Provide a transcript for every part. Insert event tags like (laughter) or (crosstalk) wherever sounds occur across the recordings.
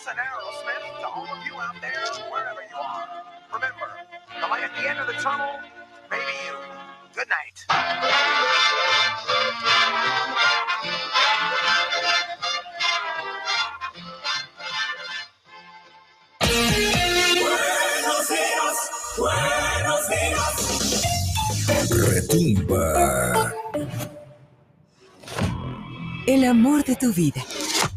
Us and Aerosmith to all of you out there, wherever you are. Remember, the light at the end of the tunnel, you. Good night. Retumba. El amor de tu vida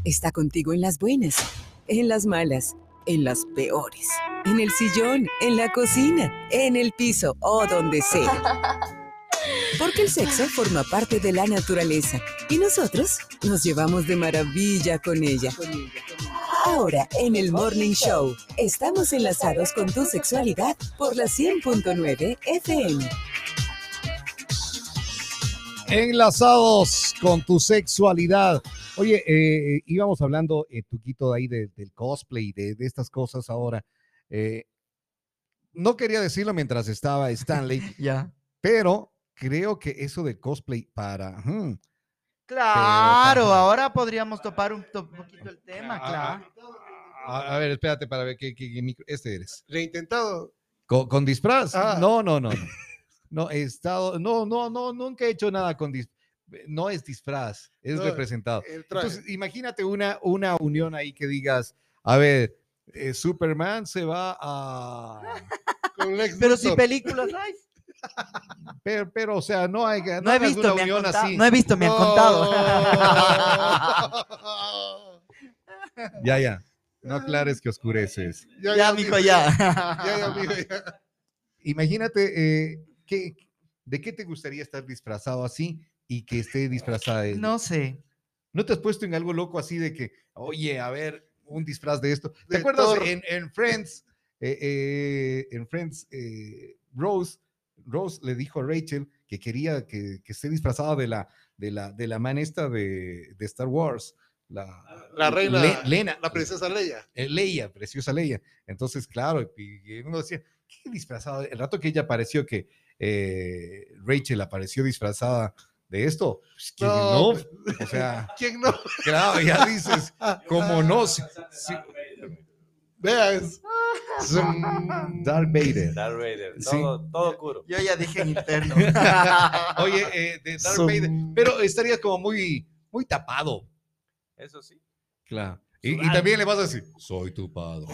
está contigo en las buenas, en las malas, en las peores, en el sillón, en la cocina, en el piso o donde sea. (laughs) Porque el sexo forma parte de la naturaleza y nosotros nos llevamos de maravilla con ella. Ahora, en el Morning Show, estamos enlazados con tu sexualidad por la 100.9 FM. Enlazados con tu sexualidad. Oye, eh, íbamos hablando, eh, Tuquito, ahí de- del cosplay, de, de estas cosas ahora. Eh, no quería decirlo mientras estaba Stanley, (laughs) Ya. pero creo que eso del cosplay para... hmm, Claro, Pero- ahora podríamos topar un, to- poquito el tema, Ah, claro. a, a ver, espérate para ver qué, qué- qué micro- Este eres. Reintentado. ¿Con, con disfraz? Ah. No, no, no. No, No, he estado... No, no, no, nunca he hecho nada con disfraz. No es disfraz, es No, representado. Entonces, imagínate una, una unión ahí que digas, a ver, eh, Superman se va a... (laughs) Con Lex Pero si películas hay. (laughs) Pero, pero, o sea, no hay no No he visto, una me han unión contado. así. No he visto, me han contado. (laughs) Ya, ya. No aclares que oscureces. Ya, Ya, mijo, mijo, ya. Ya, ya, mijo, ya. Imagínate, eh, ¿qué, ¿de qué te gustaría estar disfrazado así y que esté disfrazada de... No sé. ¿No te has puesto en algo loco así de que, oye, a ver, un disfraz de esto? ¿Te De acuerdas Thor. en, en Friends? eh, eh, en Friends, eh, Rose, Rose le dijo a Rachel que quería que, que esté disfrazada de la, de la, de la man esta de, de Star Wars. La, La reina, Le- Lena, la princesa Leia. eh, Leia, preciosa Leia. Entonces, claro, y, y uno decía, ¿qué disfrazado? El rato que ella apareció, que eh, Rachel apareció disfrazada de esto, pues, ¿quién No, no? O sea, (laughs) ¿Quién no? claro, ya dices, (laughs) ¿cómo no? Si- si- Veas. Darth Vader. Darth Vader, Sí. todo, todo oscuro. Yo ya dije en interno. (laughs) Oye, eh, de Darth Zum. Vader, pero estaría como muy, muy tapado. Eso sí. Claro. Y, y también le vas a decir, soy tu padre.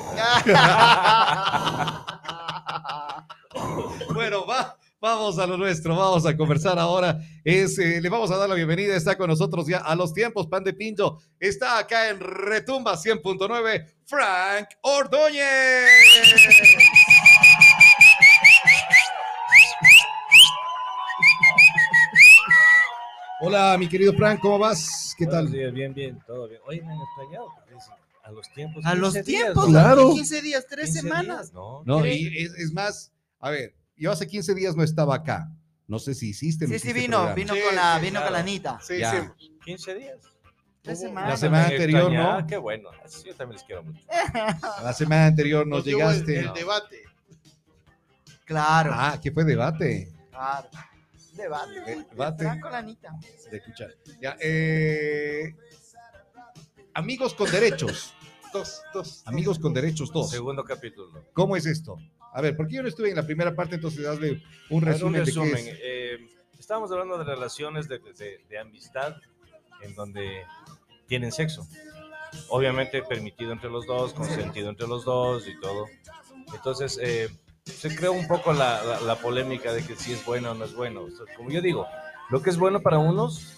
Bueno, va, vamos a lo nuestro, vamos a conversar ahora. Es, eh, le vamos a dar la bienvenida, está con nosotros ya a los tiempos, Pan de Pinto. Está acá en Retumba 100.9, Frank Ordóñez. Hola, mi querido Frank, ¿cómo vas? ¿Qué Buenos tal? días, bien, bien, todo bien. Oye, me han extrañado. A los tiempos. A los 15 días, tiempos, ¿no? Claro. 15 días, 3 15 semanas. días, No, No, ¿Qué? y es, es más, a ver, yo hace 15 días no estaba acá. No sé si hiciste. no Sí, sí, vino, programa. vino Sí, con la, sí, vino con la. Anita. Sí, Ya. sí. 15 días. La semana anterior, extrañaba, ¿no? Qué bueno. Sí, Yo también les quiero mucho. (laughs) La semana anterior nos Nos llevó el- llegaste. El, debate. Claro, Ah, ¿qué fue debate? claro. Debate. Debate. Debate. con la Anita. De escuchar. Ya, eh, amigos con derechos. Dos, dos. Amigos con derechos, dos. Segundo capítulo. ¿Cómo es esto? A ver, porque yo no estuve en la primera parte, entonces hazle un resumen, un resumen. de qué es. eh, estábamos hablando de relaciones de, de- de amistad en donde tienen sexo. Obviamente permitido entre los dos, consentido entre los dos y todo. Entonces, eh, se creó un poco la, la- la polémica de que si es bueno o no es bueno. O sea, como yo digo, lo que es bueno para unos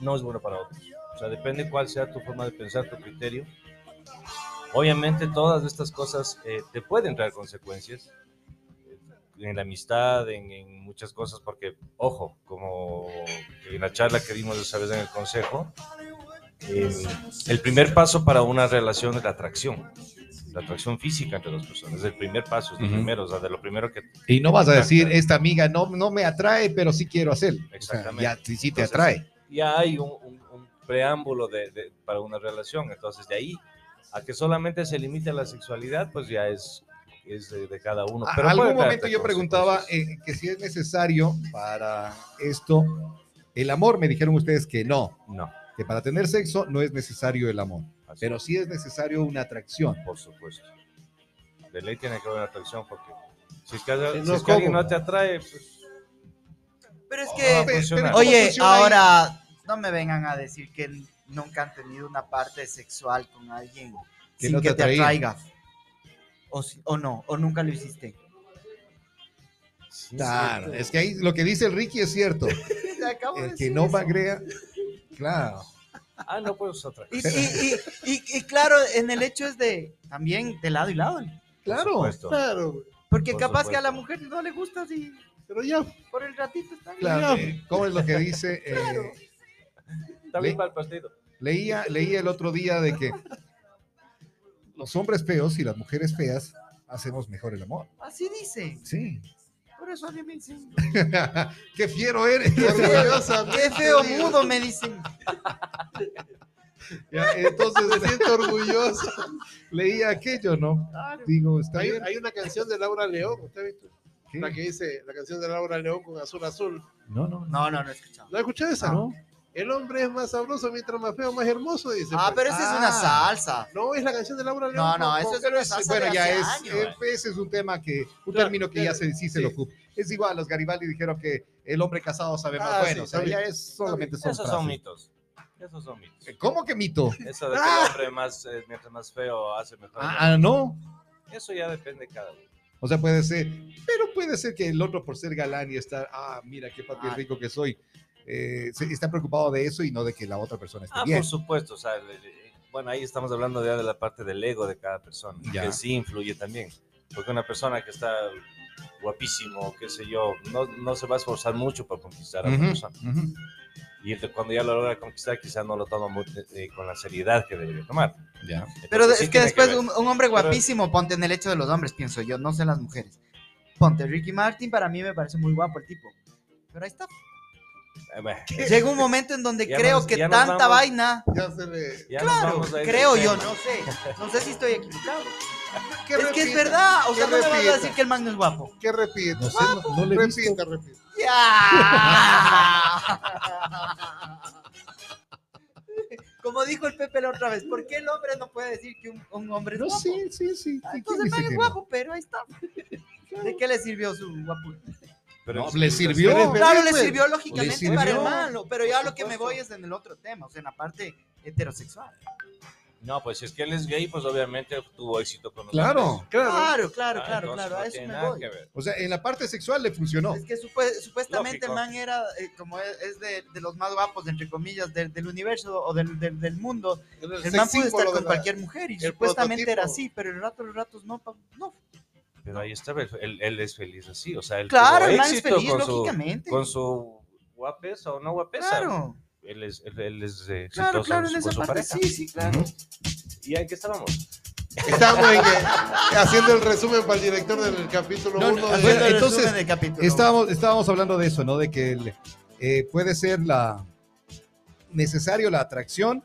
no es bueno para otros. O sea, depende cuál sea tu forma de pensar, tu criterio. Obviamente todas estas cosas eh, te pueden traer consecuencias eh, en la amistad, en, en muchas cosas, porque, ojo, como en la charla que dimos esa vez en el consejo, eh, el primer paso para una relación es la atracción, la atracción física entre dos personas, es el primer paso, es lo primero, o sea, de lo primero que... Y no vas a decir, esta amiga no, no me atrae, pero sí quiero hacerlo. O sea, Exactamente. ya sí, sí te Entonces, atrae. ya hay un, un- un preámbulo de, de- para una relación. Entonces, de ahí a que solamente se limite a la sexualidad, pues ya es, es de, de cada uno. A- Pero algún momento yo preguntaba eh, que si es necesario para esto el amor. Me dijeron ustedes que no, No, que para tener sexo no es necesario el amor. Así pero es, sí es necesario una atracción. por supuesto. De ley tiene que haber atracción porque si es que, si no, es que alguien no te atrae, pues Pero es no va a que, Pe- funcionar. pero- ¿cómo oye, ahora no me vengan a decir que nunca han tenido una parte sexual con alguien Que sin no te que te atraiga. O, o no, o nunca lo hiciste. Claro, es que ahí lo que dice el Ricky es cierto. (laughs) El que decir no eso. magrea, claro. Ah, no puedes otra. Y, y- y- y- y claro, en el hecho es de también de lado y lado. Claro. supuesto. Claro. Porque Por capaz que a la mujer no le gusta si pero ya. por el ratito está bien. Claro. ¿Cómo es lo que dice? Eh, Le- va el partido. leía, leía el otro día de que los hombres feos y las mujeres feas hacemos mejor el amor. Así dice. Sí. Por eso a mí me dicen. (laughs) Qué fiero eres. Orgullosa. Qué feo mudo me dicen. Ya, entonces Me siento orgullosa. leía aquello, ¿no? Digo, está Hay, bien. hay una canción de Laura León, ¿usted ha visto? ¿Qué? La que dice, la canción de Laura León con Azul Azul. No, no, no. No, no, no he escuchado. ¿No ha escuchado esa? No. El hombre es más sabroso mientras más feo, más hermoso, dice. Ah, pues. pero esa es una Ah. salsa. No, es la canción de Laura León. No, no, eso es una salsa Bueno, de ya hace es, años. eh, ese es un tema que, un Claro, término que ya claro, se, sí se sí. lo ocupa. Es igual, los Garibaldi dijeron que el hombre casado sabe más Ah, bueno, sí, o sea, ya es solamente son Esos son frases. mitos. Esos son mitos. ¿Cómo que mito? Eso de que Ah. el hombre más, eh, mientras más feo hace mejor. Ah, ah, no. Eso ya depende de cada uno. O sea, puede ser, pero puede ser que el otro por ser galán y estar, ah, mira qué papi Ah. rico que soy, eh, se- está preocupado de eso y no de que la otra persona esté Ah, bien. por supuesto. O sea, le- le- bueno, ahí estamos hablando ya de la parte del ego de cada persona, Ya. que sí influye también. Porque una persona que está guapísimo, qué sé yo, no, no se va a esforzar mucho por conquistar a otra Ujú, persona. ujú. Y el- cuando ya lo logra conquistar, quizás no lo toma muy, eh, con la seriedad que debería tomar. Ya. Pero Entonces, de- sí es que tiene después ver. un, un hombre guapísimo, ponte en el hecho de los hombres, pienso yo, no sé las mujeres. Ponte, Ricky Martin para mí me parece muy guapo el tipo. Pero ahí está. Eh, bueno, Llega un momento en donde Ya creo nos- que tanta vamos. vaina. Ya se le. ya Claro, vamos a ir creo yo, no sé. No sé si estoy equivocado. ¿Qué es que es verdad. O sea, ¿Qué no me vas a decir que el man no es guapo. ¿Qué repite? No sé, no, no le repita, repita. ¡Ya! (laughs) Como dijo el Pepe la otra vez, ¿por qué el hombre no puede decir que un, un hombre es No, guapo? sí, sí, sí. Ah, ¿Quién Entonces el man es no? guapo, pero ahí está. ¿De qué le sirvió su guapo? Pero No, le sirvió. Pero Claro, le sirvió lógicamente Le para el sirvió. malo, pero ya lo que me voy es en el otro tema, o sea, en la parte heterosexual. No, pues si es que él es gay, pues obviamente tuvo éxito con los Claro. hombres. Claro. Claro, claro, Ah, claro, claro, no a eso me voy. O sea, en la parte sexual le funcionó. Es que supue- supuestamente Lógico. el man era, eh, como es, de, de los más guapos, entre comillas, del, del universo o del, del, del mundo. El El man puede símbolo estar con la- cualquier mujer y supuestamente era prototipo. así, pero el rato, los ratos no, no. Pero ahí está, él, él- es feliz así, o sea, él Claro, tuvo éxito feliz, con su, lógicamente. con su guapesa o no guapesa. Claro, Él es, él, él es eh, claro, exitoso claro, en con esa su parte pareja. sí, sí, claro. ¿Y en qué estábamos? Estamos en que- haciendo el resumen para el director del capítulo No, 1 no, de... bueno, el entonces, del capítulo. Estábamos, estábamos hablando de eso, ¿no? De que el, eh, puede ser la necesario la atracción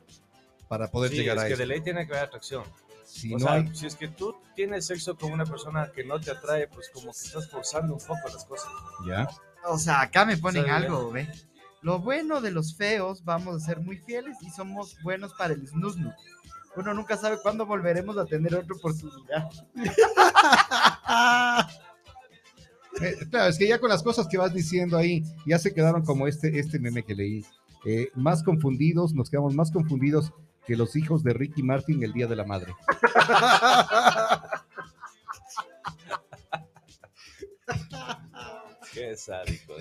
para poder Sí, llegar es a que eso. de ley tiene que haber atracción. Si o no sea, hay, si es que tú tienes sexo con una persona que no te atrae, pues como que estás forzando un poco las cosas. ya. O sea, acá me ponen O sea, algo, ¿ve? Lo bueno de los feos, vamos a ser muy fieles y somos buenos para el snusnu. Uno nunca sabe cuándo volveremos a tener otra oportunidad. (laughs) Eh, claro, es que ya con las cosas que vas diciendo ahí, ya se quedaron como este, este meme que leí. Eh, más confundidos, nos quedamos más confundidos que los hijos de Ricky Martin el Día de la Madre. (laughs) Qué sádico.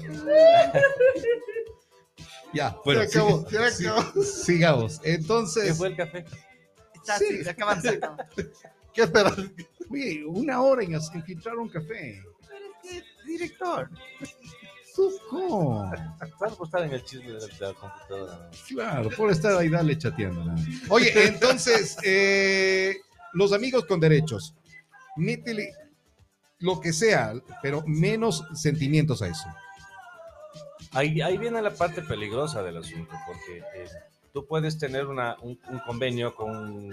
Ya, bueno, Se acabó, sí- se sí- acabó. sigamos. ¿Qué Entonces, fue el café? Está Sí. así, se acaban, se acaban. (laughs) ¿Qué esperas? oye, una hora en, filtrar un café. ¿Qué director? Suco. Claro, por estar en el chisme de la, de la computadora. Claro, por estar ahí dale chateando. Oye, entonces, eh, los amigos con derechos, métele lo que sea, pero menos sentimientos a eso. Ahí, ahí viene la parte peligrosa del asunto, porque eh, tú puedes tener una, un, un convenio con,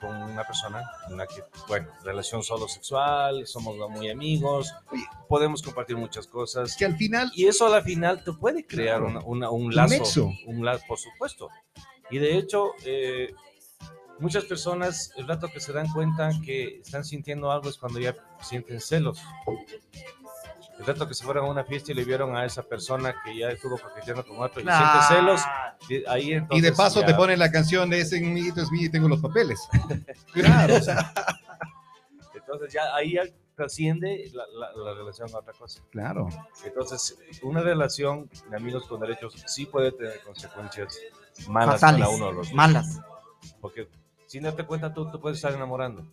con una persona, una que, bueno, relación solo sexual, somos muy amigos, Oye. podemos compartir muchas cosas. Que al final, Y eso a la final te puede crear una- una- un Un lazo. nexo. Un lazo, por supuesto. Y de hecho, eh, Muchas personas, el rato que se dan cuenta que están sintiendo algo es cuando ya sienten celos. El rato que se fueron a una fiesta y le vieron a esa persona que ya estuvo coqueteando con otro y siente celos, y ahí Y entonces de paso ya- te ponen la canción de ese amiguito es mío y tengo los papeles. (laughs) Claro, o sea, (laughs) Entonces ya ahí ya trasciende la, la- la relación a otra cosa. claro. Entonces, una relación de amigos con derechos sí puede tener consecuencias malas Fatales, para uno de los dos. malas. Porque sin darte cuenta tú te puedes estar enamorando.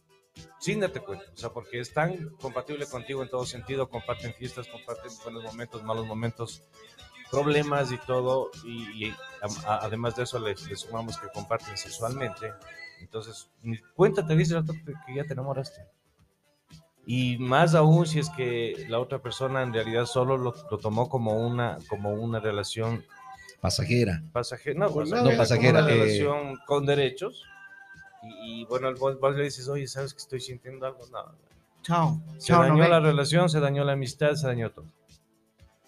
Sin darte cuenta. O sea, porque es tan compatible contigo en todo sentido. Comparten fiestas, comparten buenos momentos, malos momentos, problemas y todo. Y, y a- a- además de eso le, le sumamos que comparten sexualmente. Entonces, cuenta te dice que ya te enamoraste. Y más aún si es que la otra persona en realidad solo lo, lo tomó como una, como una relación Pasajera. pasajera, no, Pues pasajera, no, pasajera, una eh. relación con derechos. Y, y bueno, vos, vos le dices, oye, ¿sabes que estoy sintiendo algo? No, no. Chao. Se Chao, dañó no la relación, se dañó la amistad, se dañó todo.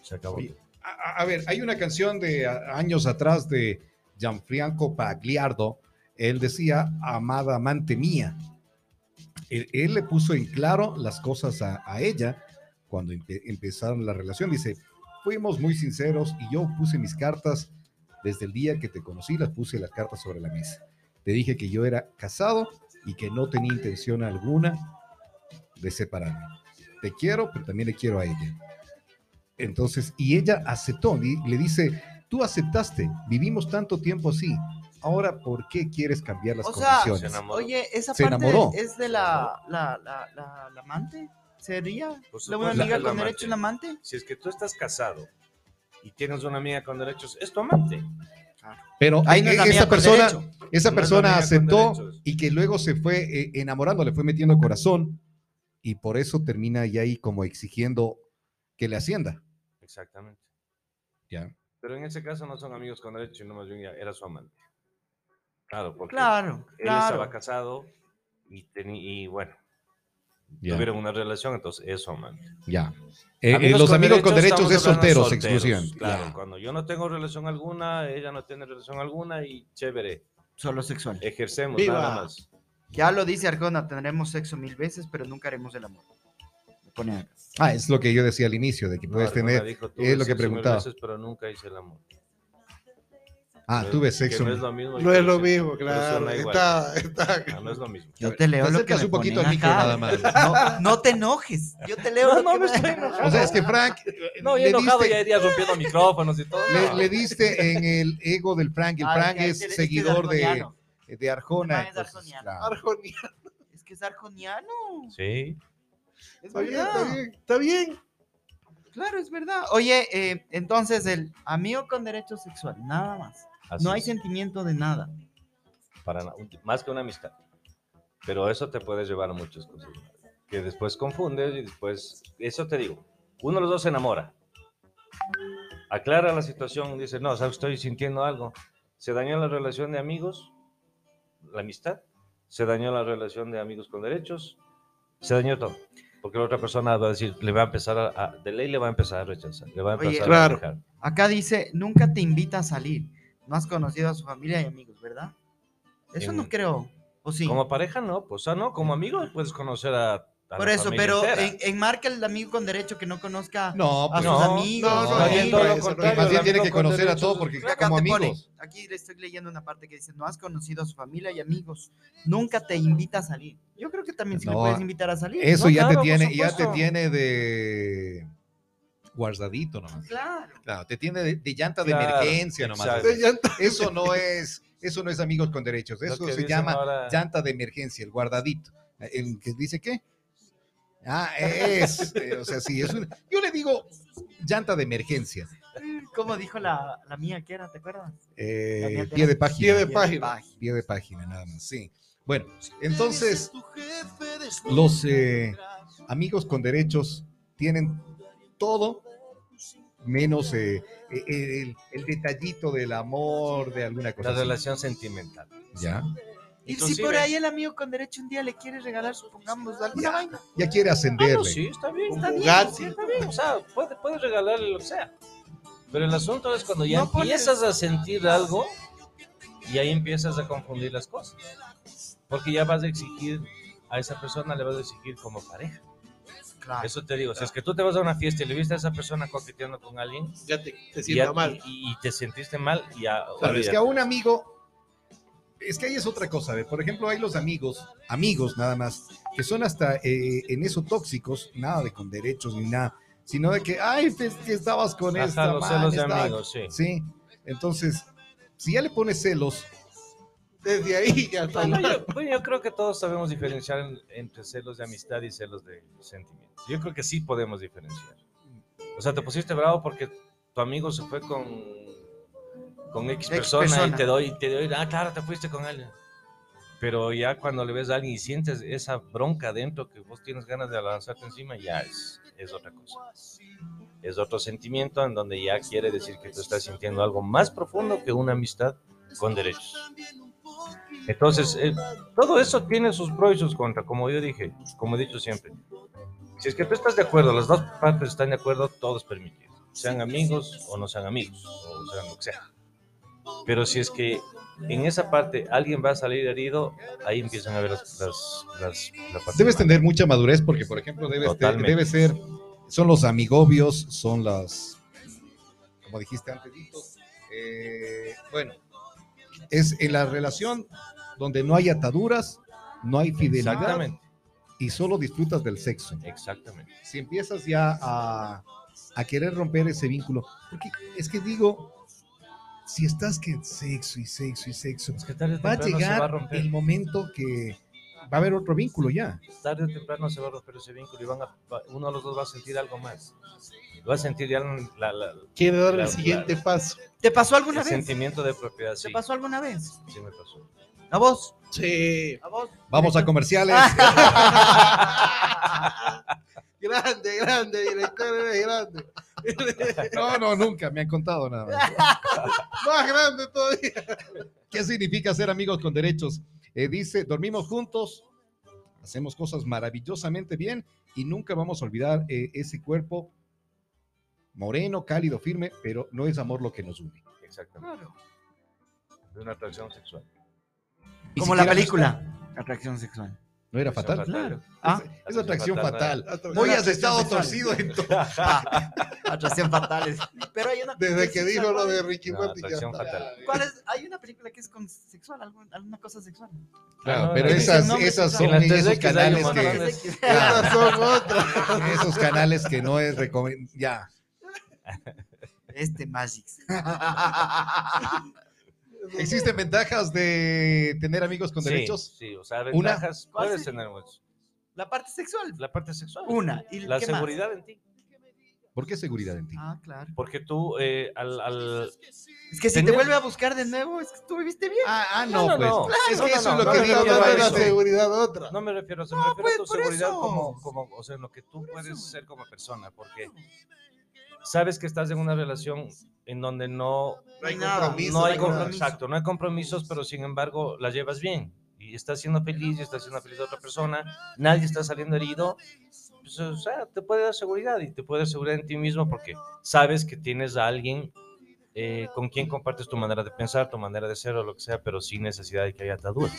Se acabó. A- a ver, hay una canción de a- años atrás de Gianfranco Pagliardo. Él decía, amada amante mía. Él, él le puso en claro las cosas a, a ella cuando empe- empezaron la relación. Dice, fuimos muy sinceros y yo puse mis cartas desde el día que te conocí, las puse las cartas sobre la mesa. Te dije que yo era casado y que no tenía intención alguna de separarme. Te quiero, pero también le quiero a ella. Entonces, y ella aceptó, y le dice, tú aceptaste, vivimos tanto tiempo así, ahora ¿por qué quieres cambiar las O sea, condiciones? Se enamoró. Oye, esa Se parte enamoró. es de la, la, la, la, la amante. ¿Sería? ¿La una supuesto amiga con derecho amante. la amante? Si es que tú estás casado y tienes una amiga con derechos, es tu amante. Pero Ahí no es la e- amiga esa persona, derecho. esa No es persona aceptó y que luego se fue eh, enamorando, le fue metiendo corazón y por eso termina ya ahí como exigiendo que le ascienda. Exactamente. Ya. Pero en ese caso no son amigos con derechos, sino más bien ya era su amante. Claro, porque Claro, él estaba casado y bueno, Ya. tuvieron una relación, entonces es su amante. ya. Eh, eh, los amigos con derechos es solteros, solteros, exclusión. Claro, Ya. cuando yo no tengo relación alguna, ella no tiene relación alguna y chévere, Solo sexual. ejercemos Viva. nada más. Ya lo dice Arjona, tendremos sexo mil veces, pero nunca haremos el amor. Pone acá. Ah, es lo que yo decía al inicio, de que puedes No, tener... dijo, es "Tuve lo que preguntaba. veces, pero nunca hice el amor. Ah, No tuve que sexo. No es lo mismo. No es lo mismo, claro. Está, está. Ah, no es lo mismo. Yo te leo Te lo que me un poquito al micro nada más. No, no te enojes. Yo te leo No, lo no que me me- estoy enojando. O sea, es que Frank, No, ya enojado diste- ya iría rompiendo micrófonos y todo. le, diste en el ego del Frank. El Ay, Frank es este- seguidor de, arjoniano. de Arjona. Es entonces, arjoniano. claro. Arjoniano. Es que es arjoniano. Sí. Es Está bien, está bien, está bien. Claro, es verdad. Oye, eh, entonces el amigo con derecho sexual, nada más. Así No hay es. sentimiento de nada. para na- más que una amistad. Pero eso te puede llevar a muchas cosas. Que después confundes y después, eso te digo, uno de los dos se enamora. Aclara la situación, dice, no, ¿sabes? estoy sintiendo algo. Se dañó la relación de amigos, la amistad, se dañó la relación de amigos con derechos, se dañó todo. Porque la otra persona va a decir, le va a empezar a, a- de ley le va a empezar a rechazar, le va a Oye, empezar Claro. a dejar. Acá dice, nunca te invita a salir. No has conocido a su familia y amigos, ¿verdad? Eso no En- creo. ¿O sí? Como pareja, no, pues, ah, no, como amigo puedes conocer a, a Por la eso, pero en, enmarca el amigo con derecho que no conozca No, a pues, sus no, amigos. no, no, bien, todo lo contrario, más bien tiene que con conocer a todos porque Acá como te pone, amigos. aquí le estoy leyendo una parte que dice, no has conocido a su familia y amigos, nunca te invita a salir. Yo creo que también sí le No, puedes invitar a salir. Eso No, ya claro, te tiene, ya te tiene de guardadito nomás. Claro. Claro, te tiene de, de llanta de Claro, emergencia nomás. exacto. De llanta. Eso no es, eso no es amigos con derechos, eso se llama ahora- llanta de emergencia, el guardadito. El que dice qué? Ah, es, eh, o sea, sí, es un, yo le digo llanta de emergencia, ¿Cómo dijo la, la mía que era, te acuerdas? eh, pie de página. Pie de página. Pie de página, nada más, sí. Bueno, entonces, los eh, amigos con derechos tienen todo menos eh, eh, el, el detallito del amor, de alguna cosa. La así. relación sentimental. Ya, Y si por ahí el amigo con derecho un día le quiere regalar, supongamos, alguna Ya. vaina. ya quiere Ah, ascenderle. no, sí, está bien. Está bien, Bugatti. sí, Está bien, o sea, puede- puedes regalarle lo que sea. Pero el asunto es cuando ya No pones- empiezas a sentir algo y ahí empiezas a confundir las cosas. Porque ya vas a exigir a esa persona, le vas a exigir como pareja. Claro. Eso te digo, si es que tú te vas a una fiesta y le viste a esa persona coqueteando con alguien Ya te, te y, ya- mal. y- y te sentiste mal, ya. Claro, es que a un amigo, es que ahí es otra cosa. ¿ve? Por ejemplo, hay los amigos, amigos nada más, que son hasta eh, en eso tóxicos, nada de con derechos ni nada, sino de que, ay, es que estabas con Hasta esta. los man, celos de estaba-". amigos, sí. Sí, entonces, si ya le pones celos, Desde ahí hasta Bueno, allá. yo, bueno, yo creo que todos sabemos diferenciar en- entre celos de amistad y celos de sentimientos. Yo creo que sí podemos diferenciar. O sea, te pusiste bravo porque tu amigo se fue con, con X X persona, y persona. te doy, te doy, ah, claro, te fuiste con él. Pero ya cuando le ves a alguien y sientes esa bronca dentro que vos tienes ganas de lanzarte encima, ya es, es otra cosa. Es otro sentimiento en donde ya quiere decir que tú estás sintiendo algo más profundo que una amistad con derechos. Entonces, eh, todo eso tiene sus pros y sus contras, como yo dije, como he dicho siempre. Si es que tú estás de acuerdo, las dos partes están de acuerdo, todo es permitido. Sean amigos o no sean amigos, o sean lo que sea. Pero si es que en esa parte alguien va a salir herido, ahí empiezan a ver las... las, las la parte debes tener mucha madurez porque, por ejemplo, debes, debe ser, son los amigobios, son las, como dijiste antes, eh, bueno, es en la relación donde no hay ataduras, no hay fidelidad Exactamente, y solo disfrutas del sexo. exactamente. Si empiezas ya a, a querer romper ese vínculo, porque es que digo, si estás que sexo y sexo y sexo, Es que va a se va a llegar el momento que va a haber otro vínculo ya. tarde o temprano se va a romper ese vínculo y van a, uno de los dos va a sentir algo más. Va a sentir ya la- la- Quiere dar el siguiente paso. ¿Te pasó alguna el vez? sentimiento de propiedad. Sí, ¿Te pasó alguna vez? sí me pasó. ¿A vos? Sí. ¿A vos? Vamos a comerciales. (laughs) grande, grande, director, eres grande. No, no, nunca me han contado nada. más. (laughs) Más grande todavía. ¿Qué significa ser amigos con derechos? Eh, dice, dormimos juntos, hacemos cosas maravillosamente bien y nunca vamos a olvidar eh, ese cuerpo moreno, cálido, firme, pero no es amor lo que nos une. Exactamente. De una atracción sexual. Como la película. Atracción sexual. ¿No era fatal? Ah, Es atracción fatal. Atracción Hoy has estado torcido en todo. ah, (laughs) atracción fatal. Pero hay una Desde que dijo lo de Ricky No, Martin. fatal. ¿Cuál es? Hay una película que es con sexual, alguna cosa sexual. Claro, no, pero no, esas, esas son En esos 3X hay canales que, Estas son otras. esos canales que no es recomendable. Ya. Este Magix. (laughs) ¿Existen ventajas de tener amigos con Sí, derechos? Sí, o sea, Una. ventajas ¿Cuál puedes tener muchos. La parte sexual. La parte sexual. Una. ¿Y La más? seguridad en ti. ¿Por qué seguridad en ti? Ah, claro. Porque tú, eh, al, al- Es que si te vuelve a buscar de nuevo, es que tú viviste bien. Ah, ah, No, no, no, pues. no. Es que no, eso no, es lo no, que digo no, la seguridad otra. No me refiero a eso, No, me refiero pues, a tu seguridad eso. como, como, o sea, en lo que tú Por puedes eso. ser como persona, porque sabes que estás en una relación en donde no, No hay Nada, no hay nada. com- compromiso. exacto, no hay compromisos, pero sin embargo la llevas bien y estás siendo feliz y estás siendo feliz de otra persona, nadie está saliendo herido, pues, o sea, te puede dar seguridad y te puede dar seguridad en ti mismo porque sabes que tienes a alguien eh, con quien compartes tu manera de pensar, tu manera de ser o lo que sea, pero sin necesidad de que haya ataduras.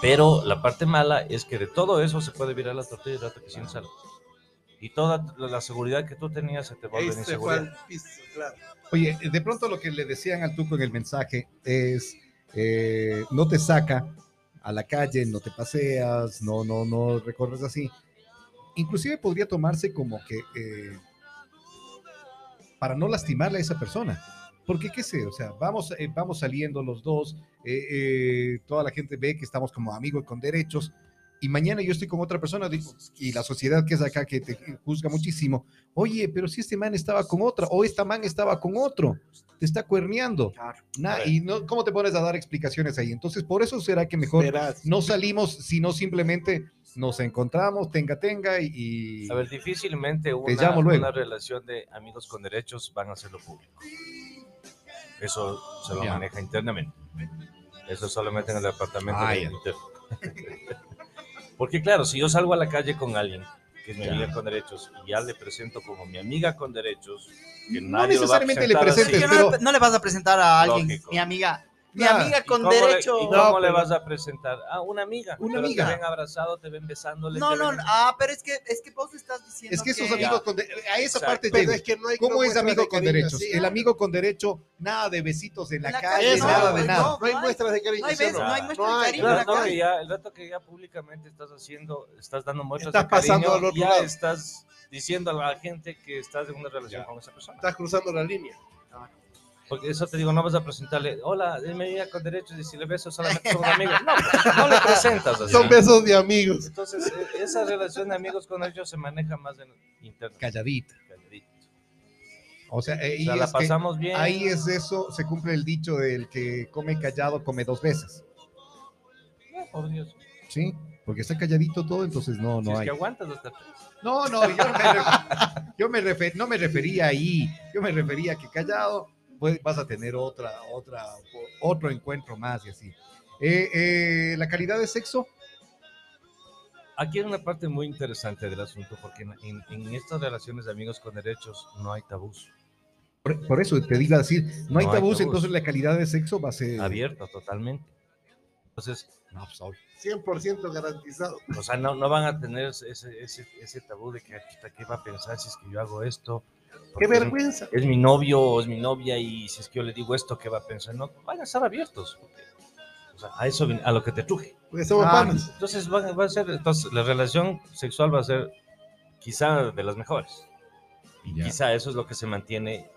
Pero la parte mala es que de todo eso se puede virar la tortilla el rato que sientes algo. Y toda la seguridad que tú tenías se te se fue inseguridad. piso, claro. Oye, de pronto lo que le decían al Tuco en el mensaje es, eh, no te saca a la calle, no te paseas, no, no, no recorres así. Inclusive podría tomarse como que eh, para no lastimarle a esa persona. Porque qué sé, o sea, vamos, eh, vamos saliendo los dos, eh, eh, toda la gente ve que estamos como amigos con derechos, y mañana yo estoy con otra persona digo, y la sociedad que es acá que te juzga muchísimo, oye, pero si este man estaba con otra, o esta man estaba con otro, te está cuerneando. Claro. Y no, ¿cómo te pones a dar explicaciones ahí? Entonces, por eso será que mejor Verás. no salimos, sino simplemente nos encontramos, tenga, tenga, y... A ver, difícilmente una, llamo luego. una relación de amigos con derechos van a hacerlo público. Eso se lo Ya. maneja internamente. Eso solamente en el departamento Ah, de. (laughs) Porque claro, si yo salgo a la calle con alguien que es mi Ya. amiga con derechos y ya le presento como mi amiga con derechos, que No nadie lo va a necesariamente le presentes, así. No, le- no le vas a presentar a alguien, Lógico. mi amiga, Mi Nah. amiga ¿Y con cómo le- derecho. ¿Y cómo No, le pero- vas a presentar? Ah, una amiga. Una pero amiga. Te ven abrazado, te ven besándole. No, no, ven- no, ah, pero es que, es que vos estás diciendo Es que esos amigos con de- a esa Exacto. parte Pero es que no hay ¿Cómo no es muestras amigo de con cariño derechos? El amigo con derecho, nada de besitos en la, la calle, nada de no, nada. No hay muestras de cariño. No hay ¿sí o besos, no hay muestra No de cariño El rato, que ya, el rato que ya públicamente estás haciendo, estás dando muestras Estás de cariño, pasando al otro lado. estás diciendo a la gente que estás en una relación con esa persona. Estás cruzando la línea. Porque eso te digo, no vas a presentarle, hola, es mi amiga con derechos y si le beso solamente son (laughs) amigos. No, pues, no le presentas así. Son besos de amigos. Entonces, eh, esa relación de amigos con derechos se maneja más en internet. Calladita. calladito. O sea, eh, O sea, la es que pasamos bien. ahí es eso, se cumple el dicho del que come callado, come dos veces. Ah, por Dios. ¿Sí? Porque está calladito todo, entonces no, Si no es hay. que aguantas hasta tres. No, no, yo, me (laughs) yo me refer- no me refería ahí, yo me refería que callado pues, vas a tener otra, otra, otro encuentro más y así. Eh, eh, la calidad de sexo, Aquí hay una parte muy interesante del asunto, porque en, en- en estas relaciones de amigos con derechos no hay tabús. por, por eso te a decir, no hay No hay tabús, tabús. entonces la calidad de sexo va a ser... Abierto totalmente. Entonces, No, pues, obvio. 100% garantizado. o sea, no, no van a tener ese, ese, ese tabú de que "Chuta, qué va a pensar si es que yo hago esto. Qué es- vergüenza. Es, mi novio o es mi novia y si es que yo le digo esto, ¿qué va a pensar? No, van a estar abiertos. porque, o sea, a eso, a lo que te truje. Porque somos Ah, panas. Entonces van a- va a ser, entonces la relación sexual va a ser quizá de las mejores. Y ya. Quizá eso es lo que se mantiene,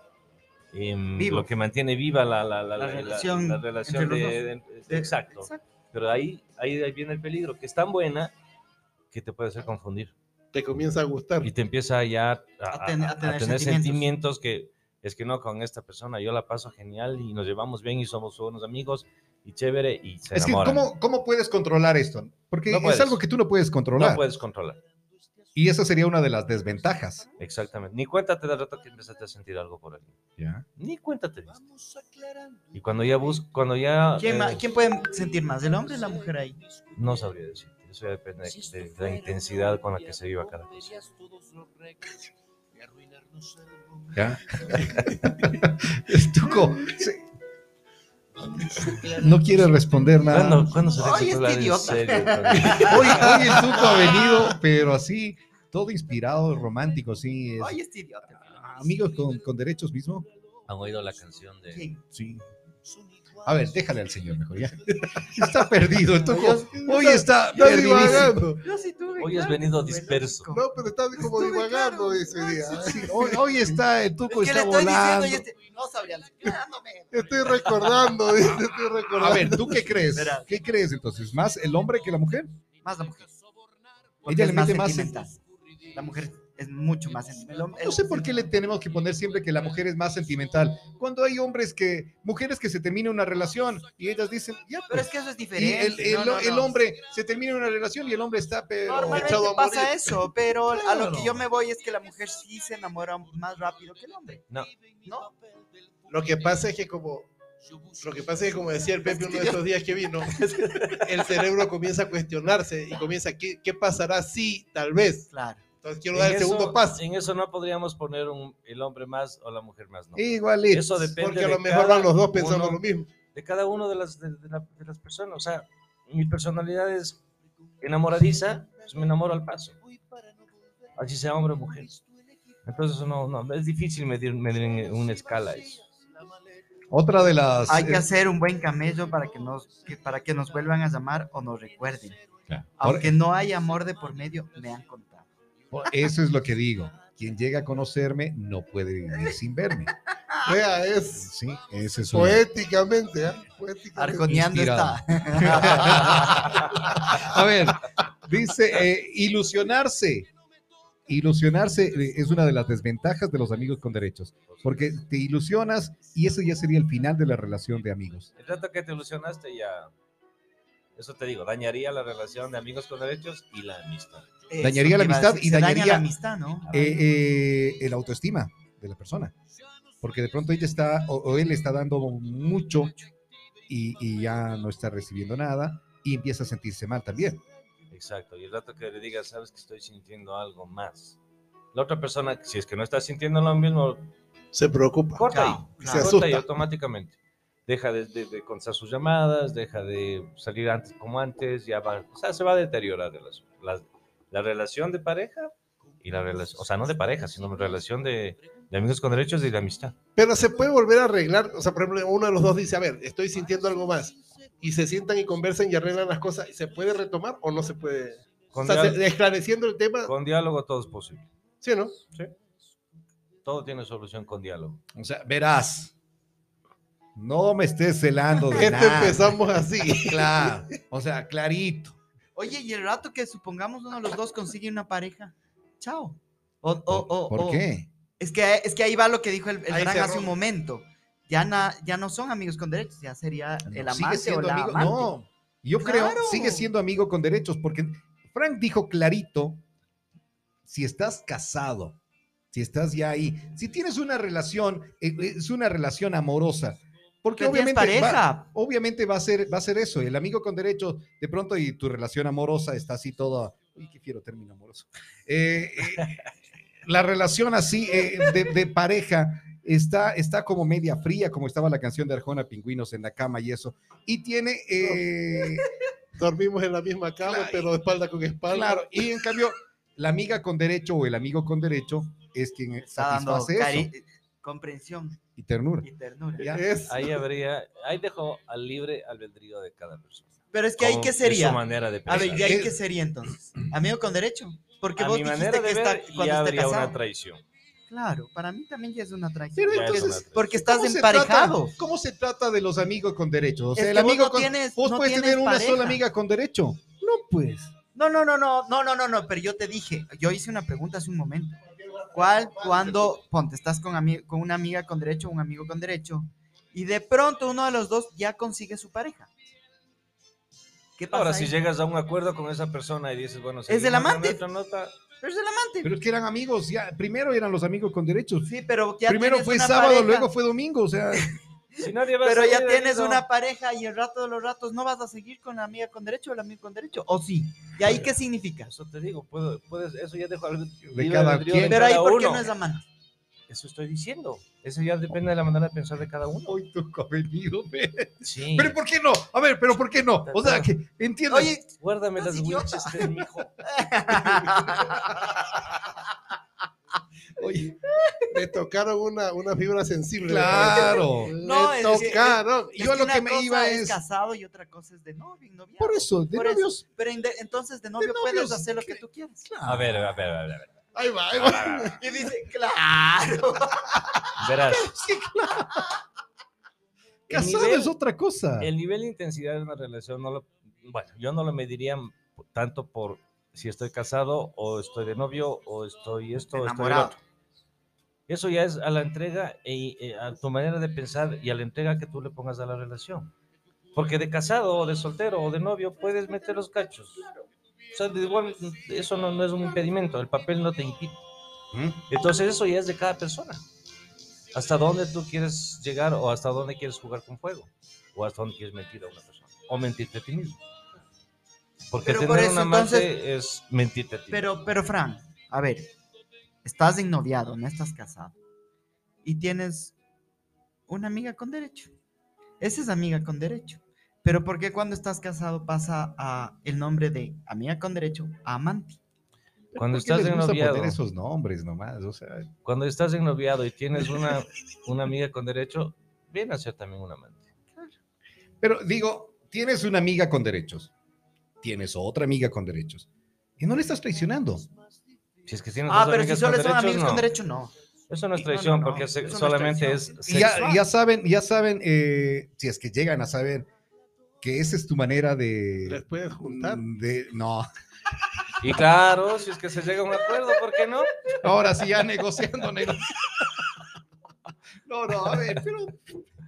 em, Vivo. lo que mantiene viva la, la, la, La la- relación de, de- exacto. Pero ahí, ahí ahí viene el peligro, que es tan buena que te puede hacer confundir Te comienza a gustar. y te empieza ya a, A ten- a a tener tener, sentimientos. sentimientos que es que no, con esta persona yo la paso genial y nos llevamos bien y somos buenos amigos y chévere y se Es que. ¿cómo, ¿cómo puedes controlar esto? Porque No es puedes. algo que tú no puedes controlar. no puedes controlar. Y esa sería una de las desventajas. Exactamente. Ni cuenta te da rato que empezaste a sentir algo por alguien. ¿ya? Ni cuenta te diste. Y cuando ya bus cuando ya ¿Quién, eh, quién puede sentir más, el hombre o la mujer ahí? no sabría decir. Eso ya depende de, de la intensidad con la que se viva cada cosa. ¿Ya? (laughs) Estuco. se- No quiere responder nada. ¿Cuándo, ¿cuándo se Ay, este idiota. (laughs) Hoy, hoy el Tuco ha venido, pero así, todo inspirado, romántico, sí. es- Ay, este idiota. amigos con, con derechos mismo. ¿Han oído la canción de. Sí. A ver, déjale al señor mejor ya. Está perdido, el Tuco. Yo- Hoy está divagando. Yo sí tuve, Hoy has venido disperso. No, pero está como Estuve divagando claro. ese día. Sí, hoy, hoy está, el Tuco Es que está estoy volando. diciendo y este... No sabría. Ah, Estoy recordando, estoy recordando. A ver, ¿tú qué crees? ¿Qué crees entonces? ¿Más el hombre que la mujer? Más la mujer. Porque Ella le mete más. La mujer es mucho más sentimental. No sé por qué le tenemos que poner siempre que la mujer es más sentimental. Cuando hay hombres que, mujeres que se terminan una relación y ellas dicen, ya, Pero pues. es que eso es Y diferente. el, el- no, no, el no. hombre se termina una relación y el hombre está, pero. Normalmente echado a pasa morir. eso, pero a lo Claro. que yo me voy es que la mujer sí se enamora más rápido que el hombre. No. ¿No? Lo que pasa es que como lo que pasa es que como decía el Pepe uno de esos días que vino, (laughs) el cerebro comienza a cuestionarse y comienza ¿qué, qué pasará si tal vez? Claro. Entonces quiero En dar el eso- segundo paso, En eso no podríamos poner un- el hombre más o la mujer más, no. Igualito. Eso depende porque a de lo mejor cada van los dos pensando uno- lo mismo. de cada uno de las, de, de la- de las personas. O sea, mi personalidad es enamoradiza, pues me enamoro al paso. Así sea hombre o mujer. Entonces, no, no, es difícil medir, medir en una escala eso. Otra de las. Hay que eh, hacer un buen camello para que nos, que- para que nos vuelvan a llamar o nos recuerden. claro. Aunque no hay amor de por medio, me han contado. Eso es lo que digo. Quien llega a conocerme no puede vivir sin verme. (laughs) Vea, es Sí, ese es poéticamente, ¿ah? Poéticamente. Arconeando Inspirado. está. (laughs) A ver, dice eh, ilusionarse. Ilusionarse eh, es una de las desventajas de los amigos con derechos, porque te ilusionas y eso ya sería el final de la relación de amigos. El rato que te ilusionaste ya, eso te digo, dañaría la relación de amigos con derechos y la amistad. Eso Dañaría la amistad decir, y daña dañaría- la amistad, ¿no? Eh, eh, el autoestima de la persona, porque de pronto ella está o, o él está dando mucho y, y ya no está recibiendo nada y empieza a sentirse mal también. Exacto, y el rato que le digas, sabes que estoy sintiendo algo más. La otra persona, si es que no está sintiendo lo mismo, Se preocupa. corta ahí, claro. Se corta ahí automáticamente. Deja de, de- de contestar sus llamadas, deja de salir antes como antes, ya va, o sea, se va a deteriorar la, la- la relación de pareja y la relación, o sea, no de pareja, sino relación de, de amigos con derechos y de amistad. Pero se puede volver a arreglar. O sea, por ejemplo, uno de los dos dice, a ver, estoy sintiendo algo más. Y se sientan y conversan y arreglan las cosas. ¿Se puede retomar o no se puede? Con, o sea, dial- se- esclareciendo el tema, con diálogo todo es posible. ¿sí o no? Todo tiene solución con diálogo. O sea, verás. No me estés celando de nada. empezamos así. Claro. O sea, clarito. Oye, y el rato que supongamos uno de los dos consigue una pareja, chao. O, o- o- ¿Por o- qué? Es que, es que ahí va lo que dijo el, el hace un momento. Ya, na- ya no son amigos con derechos, ya sería el sigue amante o siendo la amigo. amante. No, yo creo Claro. sigue siendo amigo con derechos, porque Frank dijo clarito, si estás casado, si estás ya ahí, si tienes una relación, eh, es una relación amorosa, porque obviamente va, pareja. obviamente va a ser va a ser eso, el amigo con derechos, de pronto y tu relación amorosa está así toda, uy, qué quiero término amoroso. Eh, eh, la relación así eh, de, de pareja está, está como media fría, como estaba la canción de Arjona Pingüinos en la cama y eso. Y tiene, eh, (laughs) Dormimos en la misma cama, Claro, pero de espalda con espalda. claro, y en cambio, la amiga con derecho o el amigo con derecho es quien Está dando satisface eso cari- comprensión y ternura. y ternura. Ya. Ahí habría, ahí dejo al libre albedrío de cada persona. Pero es que ahí qué sería. Su manera de A pensar. ver, ¿y ahí qué sería entonces? Amigo con derecho. Porque a vos mi dijiste manera de que ver, está, cuando ya esté habría casado. una traición. Claro, para mí también ya es una traición. Pero es entonces, una traición. Porque estás ¿cómo se emparejado. trata- ¿Cómo se trata de los amigos con derechos? O sea, Es el que vos amigo no con tienes- vos no puedes tienes tener una sola amiga con derecho. No, pues. No, no, no, no, no, no, no, no, pero yo te dije, yo hice una pregunta hace un momento. ¿Cuál, cuando, ponte, estás con, con una amiga con derecho, un amigo con derecho, y de pronto uno de los dos ya consigue su pareja? ¿Qué pasa? Ahora, ahí? si llegas a un acuerdo con esa persona y dices, bueno, Es del amante. nota, Pero es el amante. Pero es que eran amigos, ya. Primero eran los amigos con derechos. sí, pero ya Primero fue una sábado, pareja, luego fue domingo. O sea, (laughs) si nadie va a Pero ya tienes una pareja y el rato de los ratos no vas a seguir con la amiga con derecho o el amigo con derecho. ¿O sí? ¿Y ahí qué significa? Eso te digo, puedo, puedes, eso ya dejo al De cada quien. Pero ahí, cada ¿por qué uno. no es amante? Eso estoy diciendo. Eso ya depende de la manera de pensar de cada uno. hoy venido. ve. Sí. Pero ¿por qué no? A ver, pero ¿por qué no? O sea, que entiendo. Oye, Guárdame las. Winchester, mijo. (laughs) (laughs) Oye, Me tocaron una, una fibra sensible. claro. No, Me es es Yo que lo una que me cosa iba es es- casado y otra cosa es de novio, noviazgo. Por eso, de Por eso. novios. Pero en de- entonces de novio puedes novios, hacer lo que tú quieras. A ver, a ver, a ver. a ver. Ahí va, ahí va. Y dice, claro. (laughs) Verás, (laughs) Sí, claro. Casado nivel- es otra cosa. el nivel de intensidad de una relación no lo, bueno, yo no lo mediría tanto por si estoy casado o estoy de novio o estoy esto o estoy otro. Eso ya es a la entrega y eh, a tu manera de pensar y a la entrega que tú le pongas a la relación. Porque de casado o de soltero o de novio puedes meter los cachos. O sea, de igual, eso no, no es un impedimento, el papel no te impide. Entonces eso ya es de cada persona. Hasta dónde tú quieres llegar o hasta dónde quieres jugar con fuego. O hasta dónde quieres mentir a una persona. O mentirte a ti mismo. Porque Pero tener por eso, un amante es mentirte a ti. Pero, pero, Fran, a ver, estás ennoviado, no estás casado. Y tienes una amiga con derecho. Esa es amiga con derecho. Pero ¿por qué cuando estás casado pasa a el nombre de amiga con derecho a amante? Cuando ¿Por qué estás les gusta ennoviado, poner esos nombres nomás? O sea, cuando estás ennoviado y tienes una, (laughs) una amiga con derecho, viene a ser también un amante. pero digo, tienes una amiga con derechos. Tienes otra amiga con derechos. Y no le estás traicionando. Si es que tienes Ah, dos pero si solo con son derechos, amigos con no. derecho, no. Eso no es traición no, no, porque se- es solamente es, traición. Y ya, ya saben, ya saben, eh, si es que llegan a saber que esa es tu manera Les de... puedes juntar. de no, Y claro, si es que se llega a un acuerdo, ¿por qué no? ahora sí ya negociando, nego- (laughs) No, no, a ver, pero...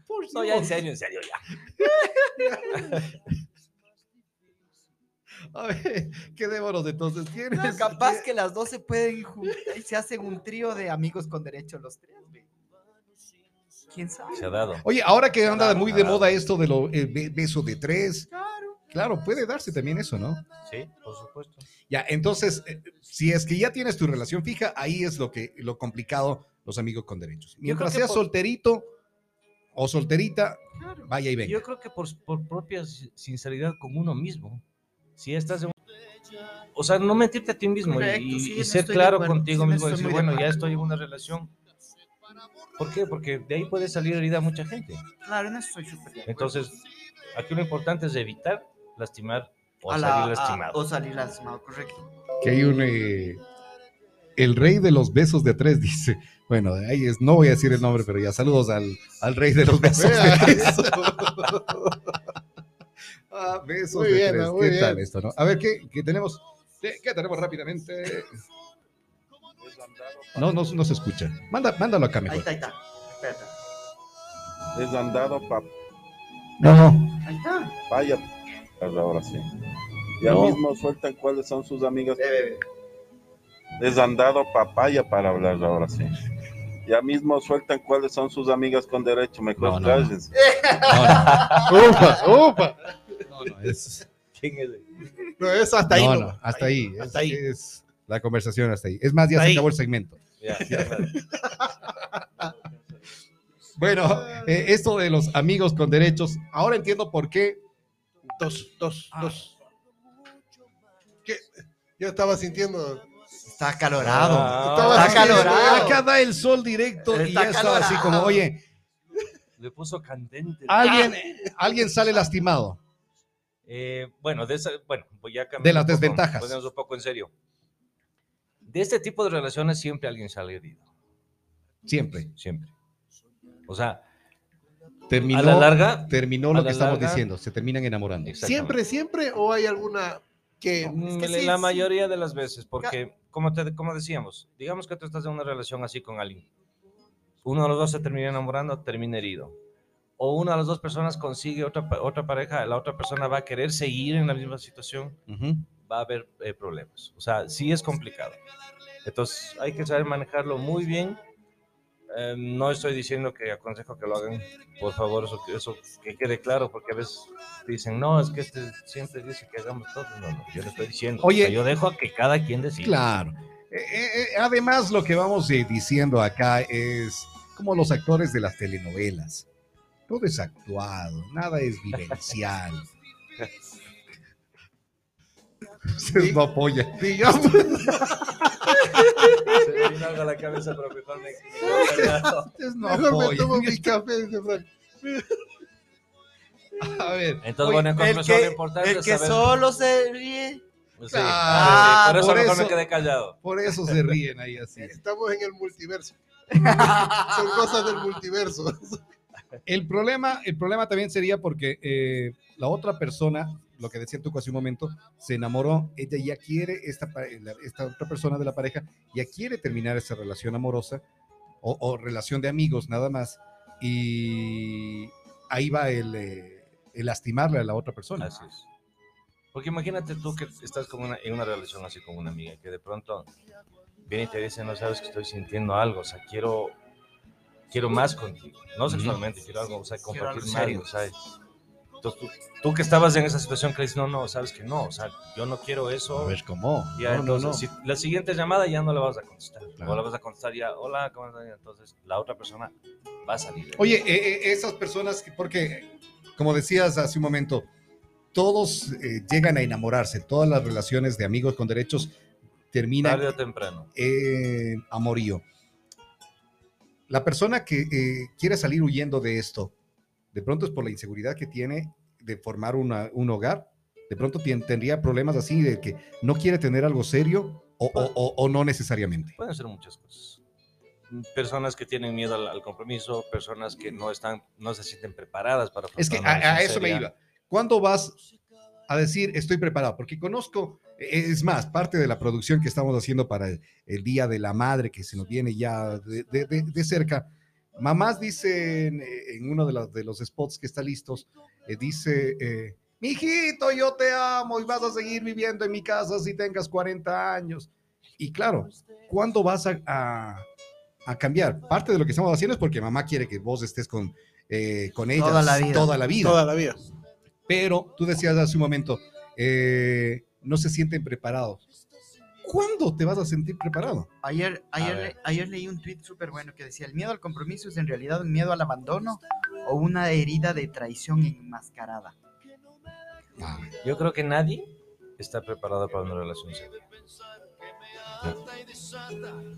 Por No, ya en serio, en serio, ya. (laughs) A ver, quedémonos entonces. ¿Tienes, No, capaz que las dos se pueden juntar y se hacen un trío de amigos con derecho los tres. güey. ¿Quién sabe? Se ha dado. Oye, ahora que anda Claro, muy de claro. moda esto de lo el be- beso de tres, Claro. claro, puede darse también eso, ¿no? Sí, por supuesto. Ya, entonces, eh, si es que ya tienes tu relación fija, ahí es lo que lo complicado, los amigos con derechos. Mientras seas por- solterito, o solterita, vaya y venga. Yo creo que por, por propia si- sinceridad con uno mismo. Si estás en... O sea, no mentirte a ti mismo y- Correcto, y, sí, y en ser claro acuerdo, contigo sí, mismo. Decir, de bueno, ya estoy en una relación. ¿Por qué? Porque de ahí puede salir herida a mucha gente. Claro, en eso estoy súper. Entonces, aquí lo importante es evitar lastimar o A salir la- a- lastimado. o salir lastimado, correcto. Que hay un... eh, el rey de los besos de tres (laughs) dice, bueno, ahí es, no voy a decir el nombre, pero ya saludos al, al rey de los besos de (laughs) tres. (laughs) Ah, besos Muy de bien, tres. muy ¿Qué tal esto, no? A ver, ¿qué, qué tenemos? ¿Qué, qué tenemos rápidamente? No, no, no se escucha. Manda, mándalo acá Ahí mejor. está, ahí está. Espérate. Desandado No, Ahí está. papaya. Ahora sí. Ya No. mismo sueltan cuáles son sus amigas. Ve, ve. Desandado papaya para hablar ahora sí. Ya mismo sueltan cuáles son sus amigas con derecho. Mejor No, no, no. cállense. no, Upa, upa. no, no, es, ¿Quién es? No, es hasta ahí. no, no. hasta ahí. es- Hasta ahí. Es la conversación hasta ahí. Es más, ya Hasta se ahí. acabó el segmento. Ya, ya. (laughs) Bueno, eh, esto de los amigos con derechos, ahora entiendo por qué. Dos, dos, Ah. dos. ¿Qué? Yo estaba sintiendo. Está acalorado. Estaba Está sintiendo- calorado. Acá da el sol directo y Está ya está así como, oye, Le puso candente. alguien, alguien sale lastimado. Eh, bueno, de esa, bueno, voy a cambiar De las poco, desventajas. ponernos un poco en serio. De este tipo de relaciones siempre alguien sale herido, Siempre. siempre. O sea, Terminó, a la larga, terminó lo la que estamos larga- diciendo. Se terminan enamorando. ¿Siempre, siempre? ¿O hay alguna que.? Mm, que la- sí, la sí. mayoría de las veces, porque como, te, como decíamos, digamos que tú estás en una relación así con alguien. Uno de los dos se termina enamorando, termina herido. O una de las dos personas consigue otra, otra pareja, la otra persona va a querer seguir en la misma situación, Ujú. va a haber eh, problemas. O sea, sí es complicado. Entonces hay que saber manejarlo muy bien. Eh, no estoy diciendo que aconsejo que lo hagan, por favor, eso, que- eso que quede claro, porque a veces dicen, no, es que este siempre dice que hagamos todo. No, no, yo no estoy diciendo. O Oye. sea, yo dejo a que cada quien decida. Claro. Eh, eh, eh, además, lo que vamos eh, diciendo acá es como los actores de las telenovelas. Todo es actuado, nada es vivencial. (laughs) Ustedes no apoya. Digamos. (laughs) Se me vino algo a la cabeza, pero mejor me- no Mejor me tomo mi café. A ver. Entonces, oye, bueno, en El conclusión, lo que, importante el es que saber- solo se ríe. Sí, Claro, sí, por eso por mejor eso- me quedé callado. por eso se ríen ahí así. Estamos en el multiverso. (laughs) Son cosas del multiverso. El problema, el problema también sería porque eh, la otra persona, lo que decía tú hace un momento, se enamoró, ella ya quiere, esta, esta otra persona de la pareja, ya quiere terminar esa relación amorosa o, o relación de amigos nada más, y ahí va el, eh, el lastimarle a la otra persona. Así es. Porque imagínate tú que estás con una, en una relación así con una amiga que de pronto viene y te dice, no sabes que estoy sintiendo algo, o sea, quiero, quiero más contigo. No sexualmente, quiero algo, o sea, Quiero algo compartir serio. más, ¿sabes? Entonces tú, tú que estabas en esa situación que dices, no, no, sabes que no, o sea, yo no quiero eso. A ver, ¿cómo? Ya, no, no, entonces, no. si la siguiente llamada ya no la vas a contestar. Claro. O la vas a contestar ya, hola, ¿cómo estás? Entonces la otra persona va a salir. Oye, eh, eh, esas personas, que- porque como decías hace un momento, todos eh, llegan a enamorarse, todas las relaciones de amigos con derechos terminan tarde o temprano. en amorío. La persona que eh, quiere salir huyendo de esto, de pronto es por la inseguridad que tiene de formar una- un hogar, de pronto tendría problemas así de que no quiere tener algo serio o, o- o- o no necesariamente. Pueden ser muchas cosas. Personas que tienen miedo al, al compromiso, personas que no están, no se sienten preparadas para Es que a, eso me iba. ¿Cuándo vas a decir estoy preparado? Porque conozco, e, es más, parte de la producción que estamos haciendo para el, el Día de la Madre, que se nos viene ya de, de- de- de cerca. Mamás dicen eh, en uno de, los- de los spots que está listos, eh, dice, eh, mijito, yo te amo y vas a seguir viviendo en mi casa si tengas 40 años. Y claro, ¿cuándo vas a, a- a cambiar? Parte de lo que estamos haciendo es porque mamá quiere que vos estés con, eh, con ella Toda la vida. Toda la vida. Toda la vida. Pero tú decías hace un momento, eh, no se sienten preparados. ¿Cuándo te vas a sentir preparado? Ayer, ayer, le- ayer leí un tweet súper bueno que decía, el miedo al compromiso es en realidad un miedo al abandono o una herida de traición enmascarada. Ah, Yo creo que nadie está preparado para una relación seria. No.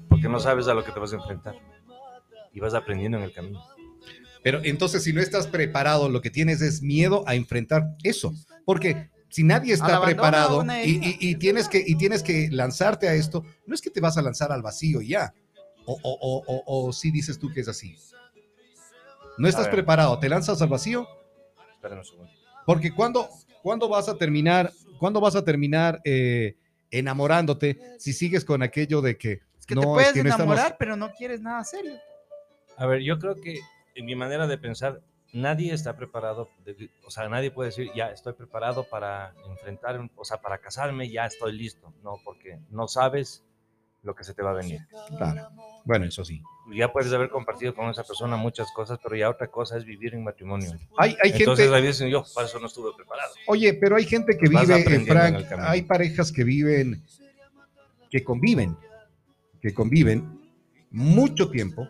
Porque no sabes a lo que te vas a enfrentar. Y vas aprendiendo en el camino. Pero entonces, si no estás preparado, lo que tienes es miedo a enfrentar eso. Porque si nadie está preparado y, herida. y- y tienes que, y tienes que lanzarte a esto, no es que te vas a lanzar al vacío ya. O, o, o, o, o si dices tú que es así. No estás preparado, te lanzas al vacío Esperen un segundo. Porque cuando, cuando vas a terminar, cuando vas a terminar eh, enamorándote si sigues con aquello de que Es que no, te puedes que no estamos- enamorar, pero no quieres nada serio. A ver, yo creo que en mi manera de pensar, nadie está preparado, de- o sea, nadie puede decir, ya estoy preparado para enfrentar, o sea, para casarme, ya estoy listo. No, porque no sabes lo que se te va a venir. Claro. Bueno, eso sí. Ya puedes haber compartido con esa persona muchas cosas, pero ya otra cosa es vivir en matrimonio. Hay, hay Entonces gente, dicen, yo para eso no estuve preparado. oye, pero hay gente que Vas vive, en Frank, hay parejas que viven, que conviven, que conviven mucho tiempo,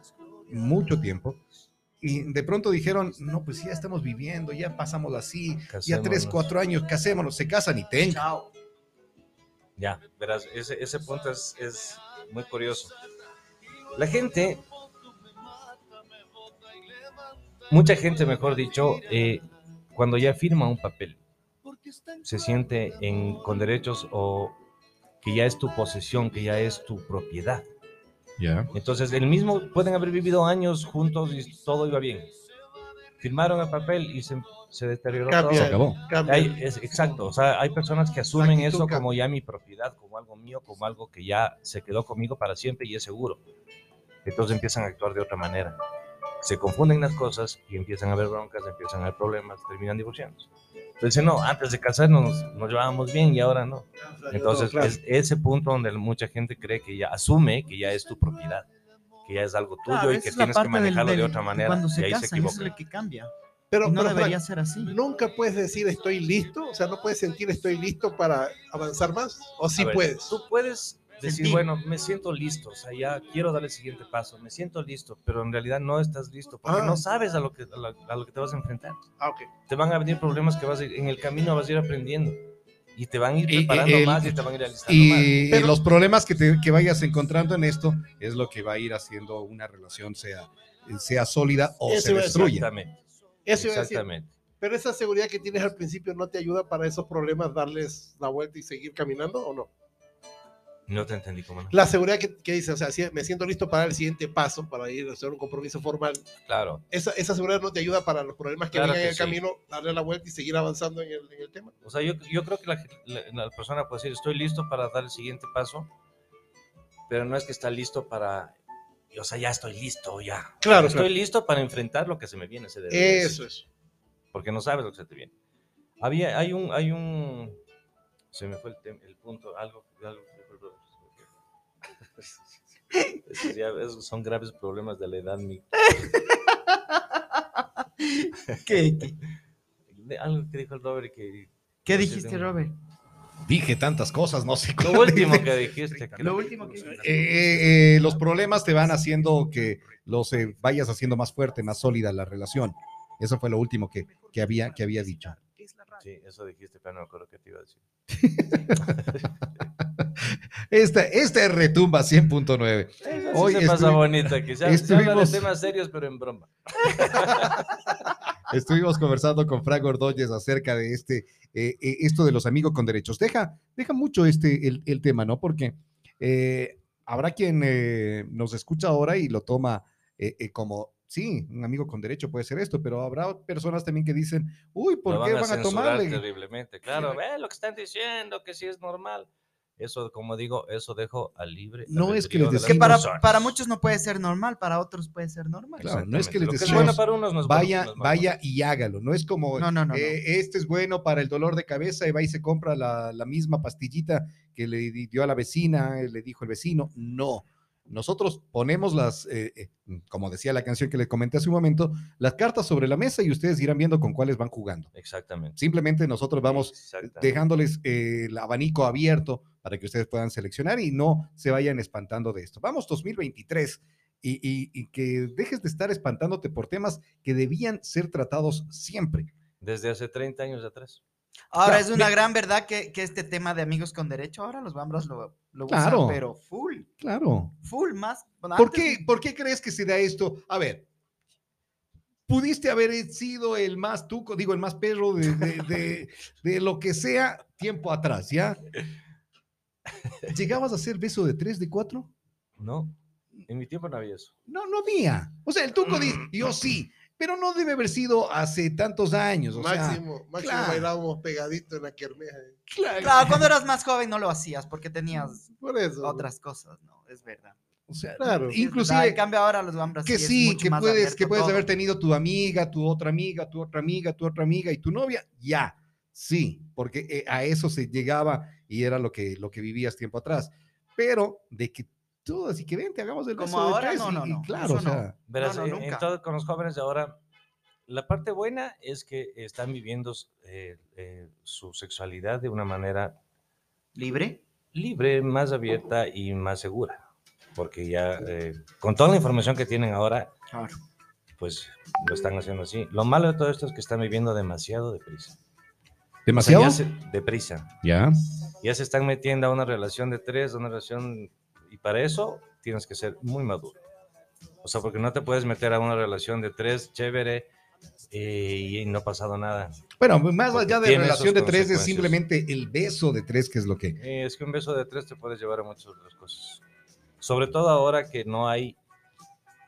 mucho tiempo, y de pronto dijeron, no, pues ya estamos viviendo, ya pasamos así, ya tres, cuatro años, casémonos, se casan y ten. Chao. Ya, verás, ese, ese punto es, es muy curioso. La gente, mucha gente, mejor dicho, eh, cuando ya firma un papel, se siente en, con derechos o que ya es tu posesión, que ya es tu propiedad. Ya. Entonces, el mismo, pueden haber vivido años juntos y todo iba bien. Firmaron el papel y se, se deterioró Cambia. Se todo. acabó. Cambia. Hay- es, exacto, o sea, hay personas que asumen actitud eso como ya mi propiedad, como algo mío, como algo que ya se quedó conmigo para siempre y es seguro. Entonces empiezan a actuar de otra manera. Se confunden las cosas y empiezan a haber broncas, empiezan a haber problemas, terminan divorciándose. Entonces, no, antes de casarnos nos llevábamos bien y ahora no. Entonces, es ese punto donde mucha gente cree que ya asume que ya es tu propiedad, que ya es algo tuyo Claro, y que es tienes que parte del- manejarlo de del- otra manera. Cuando se y ahí se casan, eso es equivocan. lo que cambia. pero, no pero, debería Frank, ser así. nunca puedes decir estoy listo, o sea, no puedes sentir estoy listo para avanzar más, o sí ver, puedes. Tú puedes decir, Sentir. bueno, me siento listo, o sea, ya quiero dar el siguiente paso, me siento listo, pero en realidad no estás listo porque Ah. no sabes a lo, que, a, lo, a lo que te vas a enfrentar. Ah, ok. Te van a venir problemas que vas a ir- en el camino vas a ir aprendiendo y te van a ir Y- y preparando el- más y te van a ir alistando más. Y Pero- los problemas que, te- que vayas encontrando en esto es lo que va a ir haciendo una relación sea, sea sólida o se destruya. Exactamente. Eso. Exactamente. Pero esa seguridad que tienes al principio no te ayuda para esos problemas darles la vuelta y seguir caminando o no? No te entendí cómo no. La seguridad que, que dice, o sea, si me siento listo para dar el siguiente paso, para ir a hacer un compromiso formal, Claro. esa, esa seguridad no te ayuda para los problemas que Claro vengan en el sí. camino, darle la vuelta y seguir avanzando en el, en el tema. O sea, yo, yo creo que la, la- la persona puede decir, estoy listo para dar el siguiente paso, pero no es que está listo para, o sea, ya estoy listo, ya. Claro, Estoy listo para enfrentar lo que se me viene. Se decir, Eso es. Porque no sabes lo que se te viene. Había, hay un, hay un, se me fue el, el punto, algo, algo Esos ya- esos son graves problemas de la edad. mi- (laughs) ¿Qué, algo que dijo el Robert que... qué no dijiste, tengo- Robert? Dije tantas cosas, no sé. Lo último que dijiste. que- Lo último que Eh, eh, los problemas te van haciendo que los eh, vayas haciendo más fuerte, más sólida la relación. Eso fue lo último que, que había, que había dicho. Sí, eso dijiste, pero no me acuerdo qué te iba a decir. (laughs) Esta, esta es Retumba 100.9. Eso Hoy sí se pasa bonito aquí. Se, se habla de estuvimos- temas serios, pero en broma. (laughs) Estuvimos conversando con Frank Ordóñez acerca de este, eh, eh, esto de los amigos con derechos. Deja, deja mucho este, el, el tema, ¿no? Porque eh, habrá quien eh, nos escucha ahora y lo toma como, sí, un amigo con derecho puede ser esto, pero habrá personas también que dicen, uy, ¿por Lo qué van a van a tomarle? terriblemente. Claro, ve lo que están diciendo, que sí es normal. Eso, como digo, eso dejo al libre. No es que les de Es las que decimos- para, para muchos no puede ser normal, para otros puede ser normal. Claro, no es que les Lo que es decimos, bueno para unos no es bueno Vaya, vaya y hágalo. No es como, No, no, no, no. eh, este es bueno para el dolor de cabeza y va y se compra la, la misma pastillita que le di- dio a la vecina, le dijo el vecino. No. Nosotros ponemos las, eh, eh, como decía la canción que le comenté hace un momento, las cartas sobre la mesa y ustedes irán viendo con cuáles van jugando. Exactamente. Simplemente nosotros vamos dejándoles eh, el abanico abierto para que ustedes puedan seleccionar y no se vayan espantando de esto. Vamos 2023 y, y- y que dejes de estar espantándote por temas que debían ser tratados siempre. Desde hace 30 años atrás. Ahora Claro, es una gran verdad que, que este tema de amigos con derecho, ahora los bambras lo, lo usan, Claro. pero full, Claro. full más. bueno, ¿Por qué, ¿Por qué crees que se da esto? A ver, pudiste haber sido el más tuco, digo, el más perro de, de- de- de lo que sea tiempo atrás, ¿ya? ¿Llegabas a hacer beso de tres, de cuatro? No, en mi tiempo no había eso. No, no había. O sea, el tuco dice, yo sí, pero no debe haber sido hace tantos años. O sea, máximo, máximo claro. bailábamos pegadito en la kermés. eh. claro, Claro, cuando eras más joven no lo hacías porque tenías Por eso. otras cosas, ¿no? Es verdad. o sea, Claro. Verdad, En inclusive cambio ahora los bambras que sí, que más puedes, que puedes todo. haber tenido tu amiga, tu otra amiga, tu otra amiga, tu otra amiga y tu novia, ya, sí, porque eh, a eso se llegaba y era lo que, lo que vivías tiempo atrás. Pero de que todas y que vente, hagamos el Como de ahora, no, y- no, y no, claro, eso o sea, Verás, no, en todo- con los jóvenes de ahora, la parte buena es que están viviendo eh, eh, su sexualidad de una manera ¿Libre? libre, más abierta y más segura. Porque ya, eh, con toda la información que tienen ahora, Claro. pues lo están haciendo así. Lo malo de todo esto es que están viviendo demasiado deprisa. O sea, demasiado. ya se- deprisa. Ya. Ya se están metiendo a una relación de tres, a una relación... Y para eso tienes que ser muy maduro. O sea, porque no te puedes meter a una relación de tres, chévere, eh, y no ha pasado nada. Bueno, más Porque allá de relación de tres, es simplemente el beso de tres, que es lo que. Eh, es que un beso de tres te puedes llevar a muchas otras cosas. Sobre todo ahora que no hay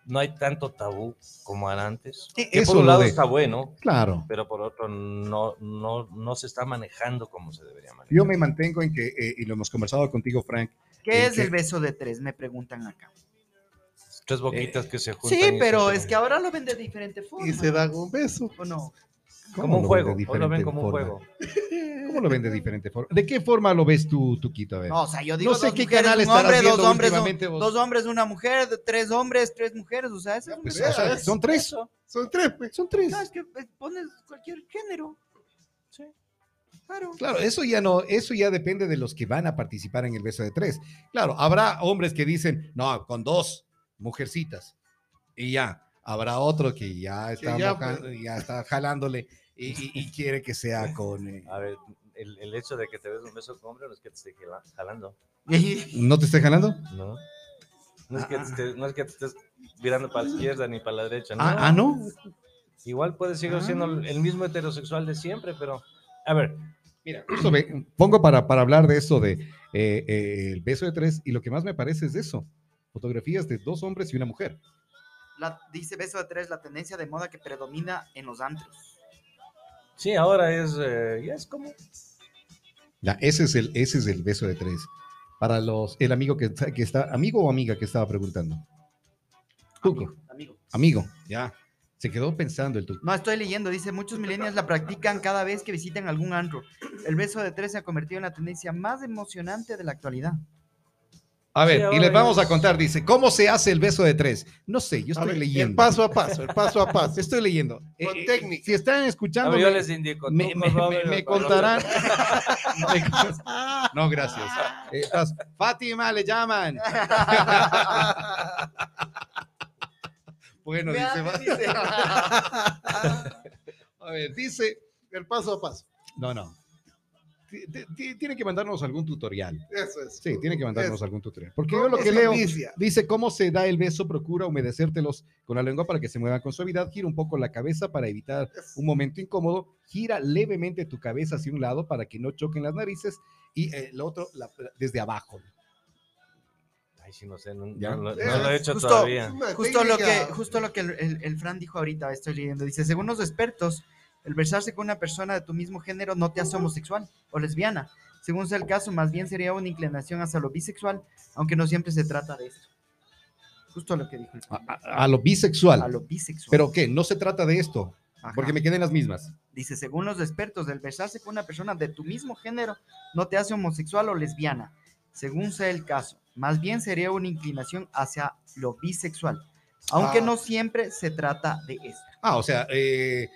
no hay tanto tabú como era antes. E- Que eso por un lado de- está bueno, Claro. pero por otro no, no, no se está manejando como se debería manejar. Yo me mantengo en que, eh, y lo hemos conversado contigo, Frank, ¿Qué ¿En es el beso de tres? Me preguntan acá. Tres boquitas que se juntan. Sí, pero se- es que ahora lo ven de diferente forma. Y se dan un beso. ¿O no? Como un juego, de hoy lo ven como un juego. ¿Cómo lo ven de diferente forma? ¿De qué forma lo ves tú, Tuquito? A ver. No, o sea, yo digo No sé dos qué mujeres, canal un hombre, dos hombres, un- últimamente vos. dos hombres, una mujer, tres hombres, tres mujeres, o sea, eso es un Pues, o sea, son tres. Son tres, pues. Son tres. No, es que eh, pones cualquier género. Sí. Claro. Claro, eso ya no, eso ya depende de los que van a participar en el beso de tres. Claro, habrá hombres que dicen, no, con dos mujercitas. Y ya, habrá otro que ya está, ya, moja- pues. ya está jalándole y, (laughs) quiere que sea con... eh, A ver, el, el hecho de que te des un beso con hombre no es que te esté jala- jalando, (laughs) ¿No te esté jalando? ¿no? No es, que Ah. te estés, no es que te estés mirando para la (laughs) izquierda ni para la derecha, ¿no? Ah, ah, ¿no? Igual puede seguir siendo Ah. el mismo heterosexual de siempre, pero... A ver, Mira, justo pongo para, para hablar de esto de eh, eh, el beso de tres y lo que más me parece es eso. Fotografías de dos hombres y una mujer. La- dice beso de tres, la tendencia de moda que predomina en los antros. Sí, ahora es... eh, ya es como... Ya, ese es el, ese es el beso de tres. Para los, el amigo que, está- que está, amigo o amiga que estaba preguntando. Tuco, Amigo, amigo. amigo, ya. Se quedó pensando el tuco. No, estoy leyendo, dice, muchos millennials la practican cada vez que visitan algún antro. El beso de tres se ha convertido en la tendencia más emocionante de la actualidad. A ver, Sí, y les vamos a contar, dice, ¿cómo se hace el beso de tres? No sé, yo A estoy ver, El leyendo. paso a paso, el paso a paso. (laughs) Estoy leyendo. Eh, Con eh, técnica. Si están escuchando, yo les indico. (laughs) me, contarán. No, gracias. Eh, estás- Fátima le llaman. (laughs) bueno, dice, dice. a ver, dice, El paso a paso. no, no. Ti- ti- ti- Tiene que mandarnos algún tutorial. Eso es. Sí, tiene que mandarnos Eso. algún tutorial. Porque No, yo lo que leo inicia. dice cómo se da el beso, procura humedecértelos con la lengua para que se muevan con suavidad, gira un poco la cabeza para evitar un momento incómodo, gira levemente tu cabeza hacia un lado para que no choquen las narices y eh, el otro la- desde abajo. Ay, sí, no sé, no, Ya. no lo- no Eh, lo he hecho justo- todavía. Justo lo que, justo lo que el, el- el Fran dijo ahorita, estoy leyendo. Dice, según los expertos, el besarse con una persona de tu mismo género no te hace homosexual o lesbiana. Según sea el caso, más bien sería una inclinación hacia lo bisexual, aunque no siempre se trata de esto. Justo lo que dijo el A, a- a lo bisexual. A lo bisexual. Pero ¿qué? No se trata de esto, Ajá. porque me queden las mismas. Dice, según los expertos, el besarse con una persona de tu mismo género no te hace homosexual o lesbiana, según sea el caso. Más bien sería una inclinación hacia lo bisexual, aunque Ah. no siempre se trata de esto. Ah, o sea, eh,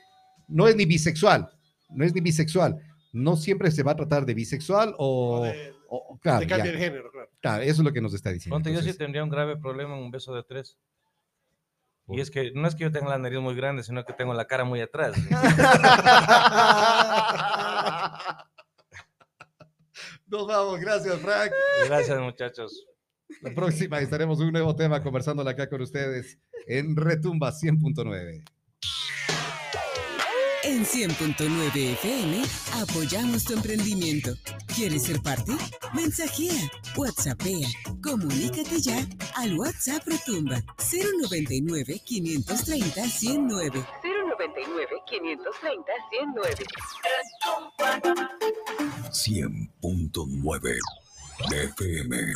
no es ni bisexual, no es ni bisexual. No siempre se va a tratar de bisexual o, o, O- claro, Te cambia ya. el género, claro. Claro, eso es lo que nos está diciendo. Ponte, yo sí tendría un grave problema en un beso de tres. Y es que no es que yo tenga la nariz muy grande, sino que tengo la cara muy atrás. (laughs) Nos vamos, gracias, Frank. Gracias, muchachos. La próxima estaremos un nuevo tema conversándola acá con ustedes en Retumba 100.9. En 100.9 FM apoyamos tu emprendimiento. ¿Quieres ser parte? Mensajea, WhatsAppea, comunícate ya al WhatsApp Retumba 099 530 109. 099 530 109. 100.9 FM.